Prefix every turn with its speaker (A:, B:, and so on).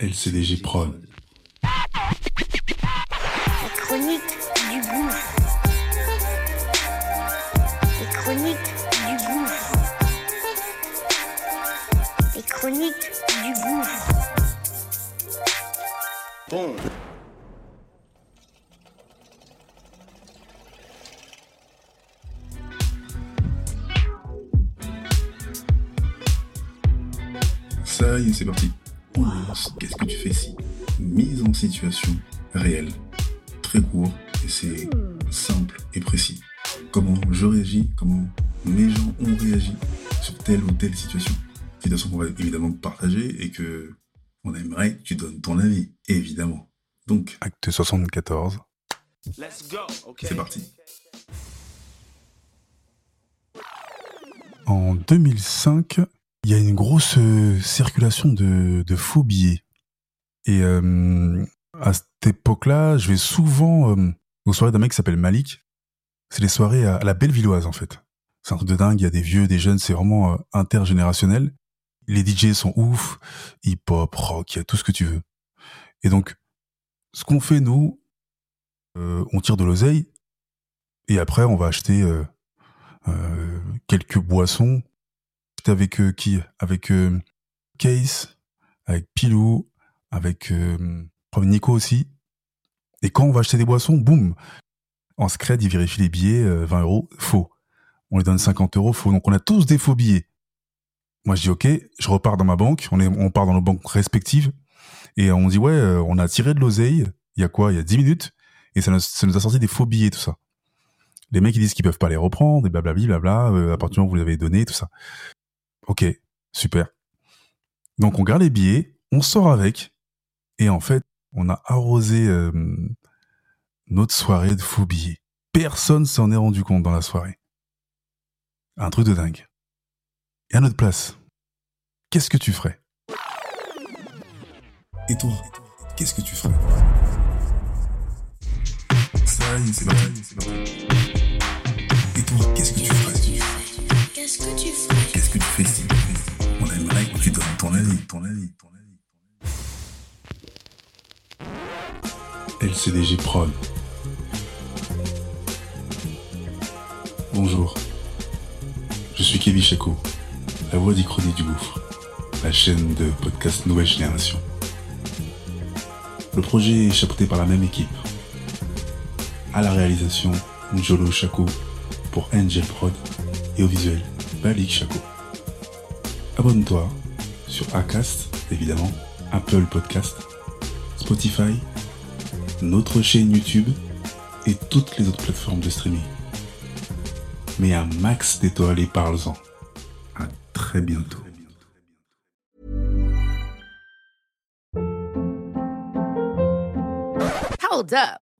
A: LCDG Prod.
B: La chronique du gouffre. Les chroniques du gouffre. Les chroniques du gouffre.
C: Bon.
A: Ça y est, c'est parti. Qu'est-ce que tu fais si Mise en situation réelle. Très court et c'est simple et précis. Comment je réagis, comment mes gens ont réagi sur telle ou telle situation. Situation qu'on va évidemment partager et que on aimerait que tu donnes ton avis, évidemment. Donc,
D: Acte 74.
C: Let's go. Okay.
A: c'est parti.
D: En 2005, il y a une grosse euh, circulation de, de faux billets. Et euh, à cette époque-là, je vais souvent euh, aux soirées d'un mec qui s'appelle Malik. C'est les soirées à, la Bellevilloise, en fait. C'est un truc de dingue, il y a des vieux, des jeunes, c'est vraiment euh, intergénérationnel. Les DJ sont ouf, hip-hop, rock, il y a tout ce que tu veux. Et donc, ce qu'on fait, nous, on tire de l'oseille, et après, on va acheter... quelques boissons. Avec euh, qui? Avec euh, Case, avec Pilou, avec euh, Nico aussi. Et quand on va acheter des boissons, boum En scred, il vérifie les billets, euh, 20 euros, faux. On lui donne 50 euros, faux. Donc on a tous des faux billets. Moi je dis ok, je repars dans ma banque, on, est, on part dans nos banques respectives, et on dit ouais, euh, on a tiré de l'oseille, il y a quoi? Il y a 10 minutes, et ça nous, ça nous a sorti des faux billets, tout ça. Les mecs ils disent qu'ils peuvent pas les reprendre, et blablabla, blabla, euh, à partir du moment où vous les avez donnés, tout ça. Ok, super. Donc on garde les billets, on sort avec, et en fait, on a arrosé euh, notre soirée de faux billets. Personne s'en est rendu compte dans la soirée. Un truc de dingue. Et à notre place, qu'est-ce que tu ferais?
A: Et toi, qu'est-ce que tu ferais? Et toi, qu'est-ce que tu ferais?
B: Qu'est-ce que tu ferais
A: Qu'est-ce que tu fais si On aimerait que tu donnes ton avis, ton avis, ton avis. LCDG Prod. Bonjour. Je suis Kevin Chaco, la voix d'Ichronie du Gouffre, la chaîne de podcast Nouvelle Génération. Le projet est chapeauté par la même équipe. À la réalisation, Njolo Chaco pour Angel Prod et au visuel, Abonne-toi sur Acast, évidemment, Apple Podcast, Spotify, notre chaîne YouTube et toutes les autres plateformes de streaming. Mais un max d'étoiles et parle-en. À très bientôt.
E: Hold up.